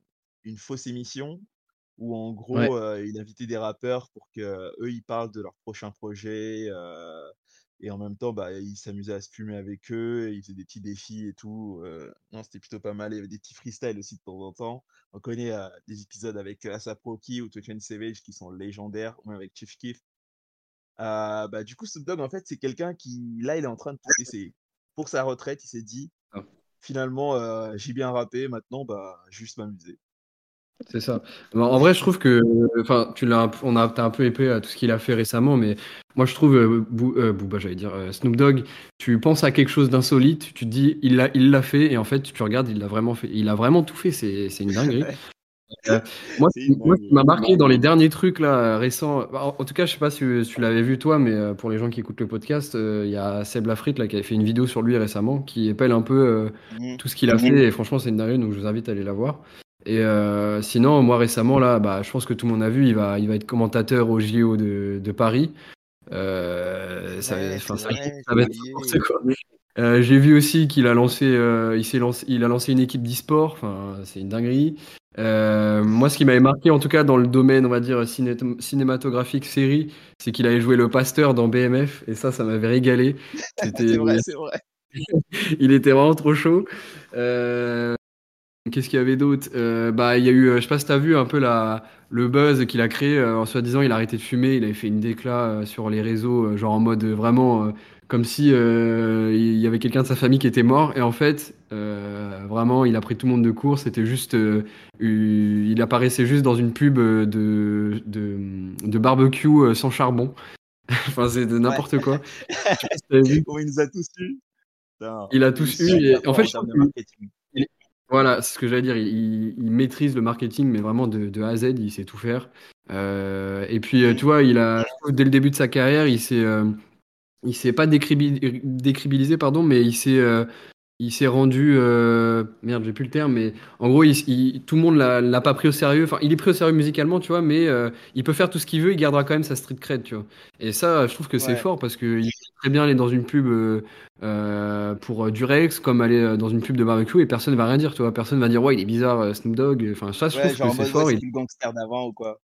Speaker 1: une fausse émission où en
Speaker 2: Ouais.
Speaker 1: gros euh, il invitait des rappeurs pour que eux ils parlent de leur prochain projet euh, et en même temps bah il s'amusait à se fumer avec eux, et il faisait des petits défis et tout. euh, non c'était plutôt pas mal. Il y avait des petits freestyles aussi de temps en temps. On connaît des épisodes avec Asap Rocky ou Twenty Savage qui sont légendaires, ou même avec Chief Keef. Euh, bah, du coup, Snoop Dogg, en fait, c'est quelqu'un qui, là, il est en train de pousser pour sa retraite. Il s'est dit,
Speaker 2: Ah.
Speaker 1: Finalement, euh, j'ai bien rappé, maintenant, bah, juste m'amuser.
Speaker 2: C'est ça. En vrai, je trouve que, enfin, tu l'as, un peu- on a, t'as un peu épais à tout ce qu'il a fait récemment, mais moi, je trouve, euh, Boo- euh, j'allais dire, euh, Snoop Dogg, tu penses à quelque chose d'insolite, tu te dis, il l'a, il l'a fait, et en fait, tu regardes, il l'a vraiment fait. Il a vraiment tout fait, c'est une dinguerie. Euh, moi, ce qui- moi, ce qui
Speaker 1: dinguerie.
Speaker 2: m'a marqué dans les derniers trucs là récents, bah, en, en tout cas, je sais pas si, si tu l'avais vu toi, mais euh, pour les gens qui écoutent le podcast, euh, il y a Seb Lafrite là qui avait fait une vidéo sur lui récemment, qui épelle un peu
Speaker 1: Mhm.
Speaker 2: tout ce qu'il a fait, et franchement, c'est une dinguerie, donc je vous invite à aller la voir. Et sinon, moi récemment là, bah, je pense que tout le monde a vu, il va, il va être commentateur au JO de, de Paris. Ça, va-
Speaker 1: Ouais,
Speaker 2: enfin,
Speaker 1: c'est
Speaker 2: ça, va-
Speaker 1: vrai,
Speaker 2: ça
Speaker 1: j'ai
Speaker 2: va être
Speaker 1: oublié.
Speaker 2: n'importe quoi. Euh, j'ai vu aussi qu'il a lancé, euh, il s'est lancé, il a lancé une équipe d'e-sport. Enfin, c'est une dinguerie. Euh, moi, ce qui m'avait marqué, en tout cas dans le domaine, on va dire ciné- cinématographique, série, c'est qu'il avait joué le pasteur dans BMF, et ça, ça m'avait régalé. C'était,
Speaker 1: C'est vrai, c'est vrai.
Speaker 2: il était vraiment trop chaud. Euh, Qu'est-ce qu'il y avait d'autre? Euh, Bah, il y a eu, euh, je sais pas si t'as vu un peu la, le buzz qu'il a créé euh, en soi-disant il a arrêté de fumer, il avait fait une déclat euh, sur les réseaux, euh, genre en mode euh, vraiment euh, comme si euh, il y avait quelqu'un de sa famille qui était mort, et en fait, euh, vraiment, il a pris tout le monde de court, c'était juste, euh, il apparaissait juste dans une pub euh, de, de, de barbecue euh, sans charbon. enfin, c'est de
Speaker 1: Ouais.
Speaker 2: n'importe quoi. Je sais pas si t'avais vu?
Speaker 1: Comment il nous a tous eu. Putain,
Speaker 2: Il a tous eu, et en fait,
Speaker 1: en
Speaker 2: je
Speaker 1: termes
Speaker 2: trouve
Speaker 1: de
Speaker 2: que-
Speaker 1: marketing.
Speaker 2: Il- Voilà, c'est ce que j'allais dire. Il, il- il maîtrise le marketing, mais vraiment de, de A à Z, il sait tout faire. Euh, et puis, euh, tu vois, il a, dès le début de sa carrière, il s'est, euh, il s'est pas décribi- décribilisé, pardon, mais il s'est, euh, il s'est rendu, merde, j'ai plus le terme, mais en gros, il- tout le monde l'a l'a pas pris au sérieux. Enfin, il est pris au sérieux musicalement, tu vois, mais il peut faire tout ce qu'il veut, il gardera quand même sa street cred, tu vois. Et ça, je trouve que c'est
Speaker 1: Ouais.
Speaker 2: fort parce que il très bien aller dans une pub euh, euh, pour euh, Durex, comme aller euh, dans une pub de barbecue et personne va rien dire, tu vois. Personne va dire ouais, il est bizarre, Snoop Dogg. Enfin, ça, je
Speaker 1: Ouais,
Speaker 2: trouve que c'est
Speaker 1: ouais,
Speaker 2: fort.
Speaker 1: c'est
Speaker 2: Il
Speaker 1: gangster d'avant ou quoi.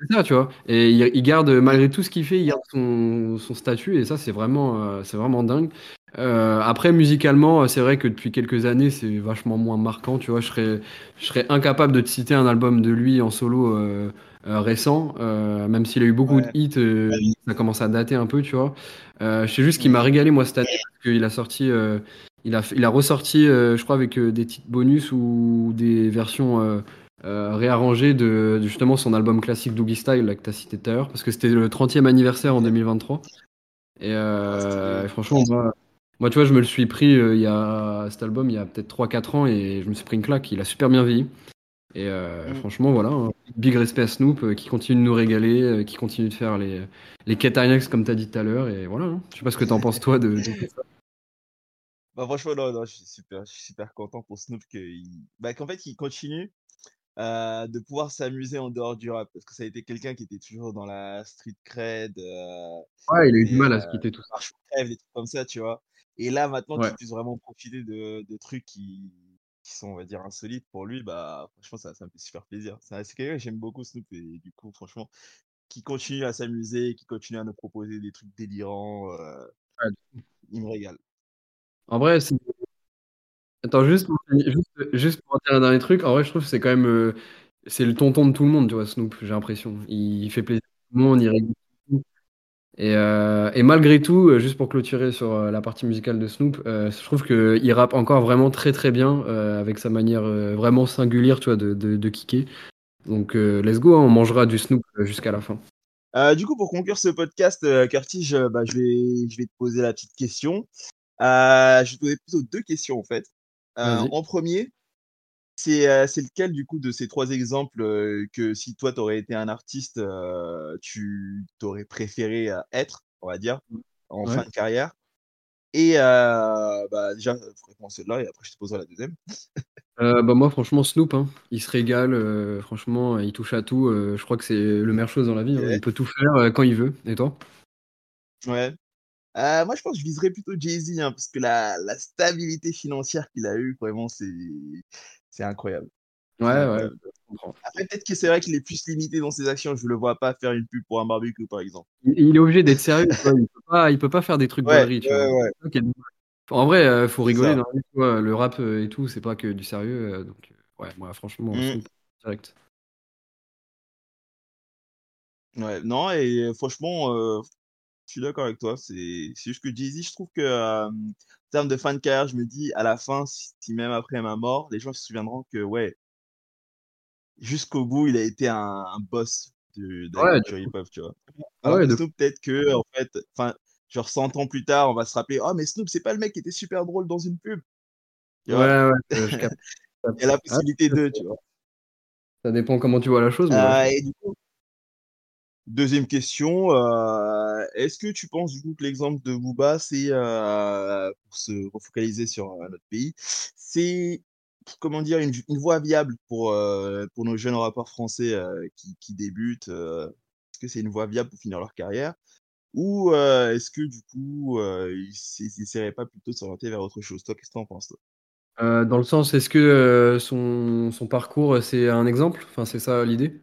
Speaker 2: c'est ça, tu vois. Et il, il garde, malgré tout ce qu'il fait, il garde son, son statut, et ça, c'est vraiment, euh, c'est vraiment dingue. Euh, après, musicalement, c'est vrai que depuis quelques années, c'est vachement moins marquant, tu vois. Je serais, je serais incapable de te citer un album de lui en solo euh, euh, récent, euh, même s'il a eu beaucoup de hits, euh, ça commence à dater un peu, tu vois. Euh, je sais juste qu'il m'a régalé, moi, cette année, parce qu'il a sorti, il a, il a ressorti, je crois, avec des titres bonus ou des versions. euh, euh, réarrangé de, de justement son album classique Doogie Style là, que tu as cité tout à l'heure, parce que c'était le 30e anniversaire en 2023. Et
Speaker 1: Ah,
Speaker 2: franchement, moi, moi, tu vois, je me le suis pris il y a cet album il y a peut-être 3-4 ans et je me suis pris une claque. Il a super bien vieilli. Et euh,
Speaker 1: Mhm.
Speaker 2: franchement, voilà, hein. big respect à Snoop euh, qui continue de nous régaler, euh, qui continue de faire les, les quêtes comme tu as dit tout à l'heure. Et voilà, hein. je sais pas ce que tu en penses toi de, de ça.
Speaker 1: Bah, franchement, non, non, je suis super, je suis super content pour Snoop que il- bah, qu'en fait, il continue de pouvoir s'amuser en dehors du rap. Parce que ça a été quelqu'un qui était toujours dans la street cred,
Speaker 2: Ouais, il a eu du mal à se quitter tout ça.
Speaker 1: des trucs comme ça, tu vois. Et là, maintenant
Speaker 2: Ouais.
Speaker 1: qu'il puisse vraiment profiter de, de trucs qui, qui sont, on va dire, insolites pour lui, bah, franchement, ça, ça me fait super plaisir. C'est quelqu'un que j'aime beaucoup, Snoop, et du coup, franchement, qui continue à s'amuser, qui continue à nous proposer des trucs délirants, euh,
Speaker 2: Ouais.
Speaker 1: il me régale.
Speaker 2: En vrai, c'est Attends, juste pour, juste, juste pour dire un dernier truc, en vrai, je trouve que c'est quand même. euh, c'est le tonton de tout le monde, tu vois, Snoop, j'ai l'impression. Il fait plaisir à tout le monde, il rigole. Et, euh, et malgré tout, euh, juste pour clôturer sur euh, la partie musicale de Snoop, euh, je trouve qu'il rappe encore vraiment très très bien, euh, avec sa manière vraiment singulière, tu vois, de, de, de kicker. Donc, let's go, hein, on mangera du Snoop jusqu'à la fin.
Speaker 1: Du coup, pour conclure ce podcast, Curtis, je, bah, je vais, je vais te poser la petite question. Je vais te poser plutôt deux questions, en fait. En premier, c'est euh, lequel, du coup, de ces trois exemples euh, que si toi, tu aurais été un artiste, euh, tu t'aurais préféré être, on va dire, en
Speaker 2: Ouais.
Speaker 1: fin de carrière? Et bah, déjà, il faudrait commencer là et après, je te poserai la deuxième.
Speaker 2: Bah moi franchement Snoop hein, il se régale franchement il touche à tout je crois que c'est le meilleure chose dans la vie hein. Il peut tout faire quand il veut et toi?
Speaker 1: Ouais. Euh, moi, je pense que je viserais plutôt Jay-Z, hein, parce que la, la stabilité financière qu'il a eue, vraiment, c'est c'est incroyable.
Speaker 2: Ouais, ouais.
Speaker 1: Après, peut-être que c'est vrai qu'il est plus limité dans ses actions. Je le vois pas faire une pub pour un barbecue, par exemple.
Speaker 2: Il, est obligé d'être sérieux, il peut pas, il peut pas faire des trucs
Speaker 1: Ouais, ouais,
Speaker 2: est dommage. En vrai, euh, faut rigoler dans. Le rap euh, et tout, c'est pas que du sérieux. euh, donc, euh, ouais, moi, franchement,
Speaker 1: Mm.
Speaker 2: Direct.
Speaker 1: Ouais, non, et euh, franchement, euh, je suis d'accord avec toi. C'est juste que Jay-Z, je trouve que, euh, en termes de fin de carrière, je me dis, à la fin, si, même après ma mort, les gens se souviendront que, ouais, jusqu'au bout, il a été un, un boss de, de la
Speaker 2: Ouais,
Speaker 1: culture
Speaker 2: fou.
Speaker 1: hip-hop, tu vois.
Speaker 2: Ah
Speaker 1: Alors
Speaker 2: ouais, de
Speaker 1: peut-être que, en fait, enfin, genre 100 ans plus tard, on va se rappeler, oh, mais Snoop, c'est pas le mec qui était super drôle dans une pub, tu
Speaker 2: Ouais,
Speaker 1: vois.
Speaker 2: ouais, je capte. je
Speaker 1: Il y a la.
Speaker 2: Ah,
Speaker 1: possibilité
Speaker 2: ça,
Speaker 1: de, tu vois.
Speaker 2: ça dépend comment tu vois la chose, mais ouais,
Speaker 1: Euh, et du coup, Deuxième question, euh, est-ce que tu penses du coup que l'exemple de Booba, c'est euh, pour se refocaliser sur euh, notre pays, c'est comment dire une, voie viable pour pour nos jeunes rappeurs français qui, qui débutent, est-ce que c'est une voie viable pour finir leur carrière? Ou est-ce que du coup ils ils essaieraient pas plutôt de s'orienter vers autre chose? Toi, qu'est-ce que t'en penses, toi?
Speaker 2: Dans le sens, est-ce que son, son parcours, c'est un exemple? Enfin, c'est ça l'idée?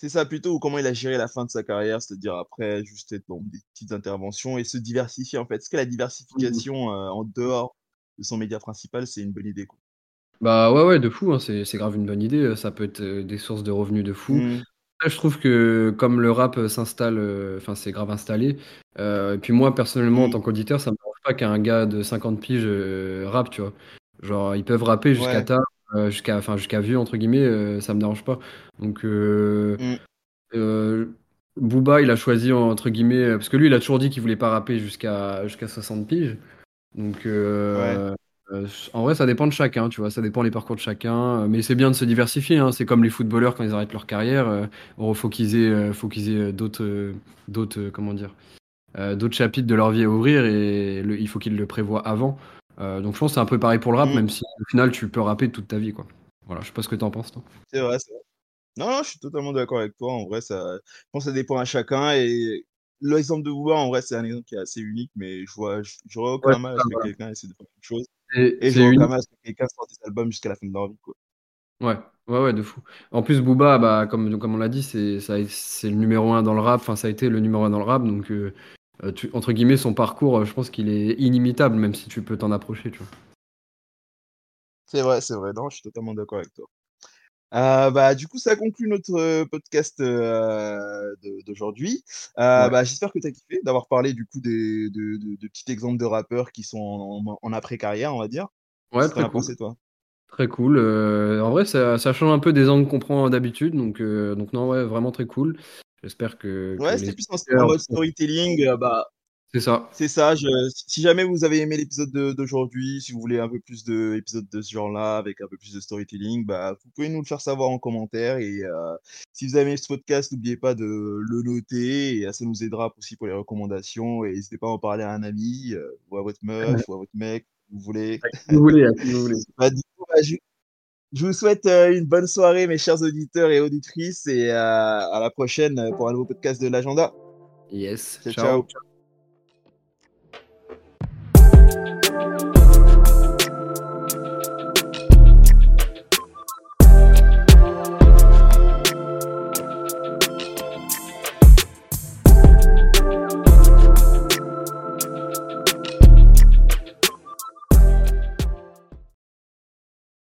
Speaker 1: C'est ça plutôt, ou comment il a géré la fin de sa carrière, c'est-à-dire après juste être dans des petites interventions et se diversifier en fait. Est-ce que la diversification euh, en dehors de son média principal, c'est une bonne idée quoi?
Speaker 2: Bah ouais, ouais, de fou, hein, c'est grave une bonne idée. Ça peut être euh, des sources de revenus de fou. Après, je trouve que comme le rap euh, s'installe, euh, enfin, c'est grave installé. euh, et puis moi, personnellement, en
Speaker 1: hmm,
Speaker 2: tant qu'auditeur, ça me dérange pas qu'un gars de 50 piges rappe, tu vois. Genre, ils peuvent rapper jusqu'à
Speaker 1: ouais,
Speaker 2: tard, euh, jusqu'à enfin, jusqu'à vieux, entre guillemets, euh, ça me dérange pas. Donc, euh, Euh, Booba, il a choisi entre guillemets, parce que lui, il a toujours dit qu'il voulait pas rapper jusqu'à jusqu'à 60 piges. Donc,
Speaker 1: ouais,
Speaker 2: en vrai, ça dépend de chacun, tu vois, ça dépend les parcours de chacun. Mais c'est bien de se diversifier, hein. C'est comme les footballeurs quand ils arrêtent leur carrière, bon, faut qu'ils aient, faut qu'ils aient d'autres, d'autres, comment dire, d'autres chapitres de leur vie à ouvrir et le- il faut qu'ils le prévoient avant. Euh, donc, je pense que c'est un peu pareil pour le rap,
Speaker 1: hmm,
Speaker 2: même si au final, tu peux rapper toute ta vie, quoi. Voilà, je sais pas ce que t'en penses, toi.
Speaker 1: c'est vrai, c'est vrai. Non, non, je suis totalement d'accord avec toi. En vrai, ça, je pense que ça dépend à chacun. Et l'exemple de Booba, en vrai, c'est un exemple qui est assez unique, mais je vois, j'aurais
Speaker 2: Ouais,
Speaker 1: aucun mal à ce que quelqu'un essaie de faire quelque chose.
Speaker 2: C'est
Speaker 1: Et
Speaker 2: c'est
Speaker 1: j'aurais aucun mal à ce que quelqu'un sorte des albums jusqu'à la fin de leur vie, quoi.
Speaker 2: Ouais, ouais, ouais, de fou. En plus, Booba, bah, comme, comme on l'a dit, c'est ça, c'est le numéro un dans le rap. Enfin, ça a été le numéro un dans le rap. Donc, euh, euh, tu- entre guillemets, son parcours, euh, je pense qu'il est inimitable, même si tu peux t'en approcher, tu vois.
Speaker 1: C'est vrai, c'est vrai. Non, je suis totalement d'accord avec toi. Euh, bah, du coup, ça conclut notre podcast euh, d'aujourd'hui. Euh,
Speaker 2: Ouais,
Speaker 1: bah, j'espère que tu as kiffé d'avoir parlé du coup des, de, de, de petits exemples de rappeurs qui sont en, en après-carrière, on va dire.
Speaker 2: ouais, très cool.
Speaker 1: pensé, toi?
Speaker 2: Très cool. En vrai, ça, ça change un peu des angles qu'on prend d'habitude. Donc, donc, non, ouais, vraiment très cool. J'espère que,
Speaker 1: Ouais, c'était plus en, mode storytelling. euh, bah,
Speaker 2: C'est ça.
Speaker 1: c'est ça. Je, si jamais vous avez aimé l'épisode de- d'aujourd'hui, si vous voulez un peu plus d'épisodes de ce genre-là, avec un peu plus de storytelling, bah, vous pouvez nous le faire savoir en commentaire. Et euh, si vous avez aimé ce podcast, n'oubliez pas de le noter. Et ça nous aidera aussi pour les recommandations. Et n'hésitez pas à en parler à un ami, euh, ou à votre meuf, ou à votre mec, vous voulez.
Speaker 2: À qui vous voulez, à qui vous voulez.
Speaker 1: Bah, du coup, bah, je, je vous souhaite euh, une bonne soirée, mes chers auditeurs et auditrices. Et euh, à la prochaine pour un nouveau podcast de l'agenda.
Speaker 2: Yes.
Speaker 1: Ciao,
Speaker 2: Ciao.
Speaker 1: ciao.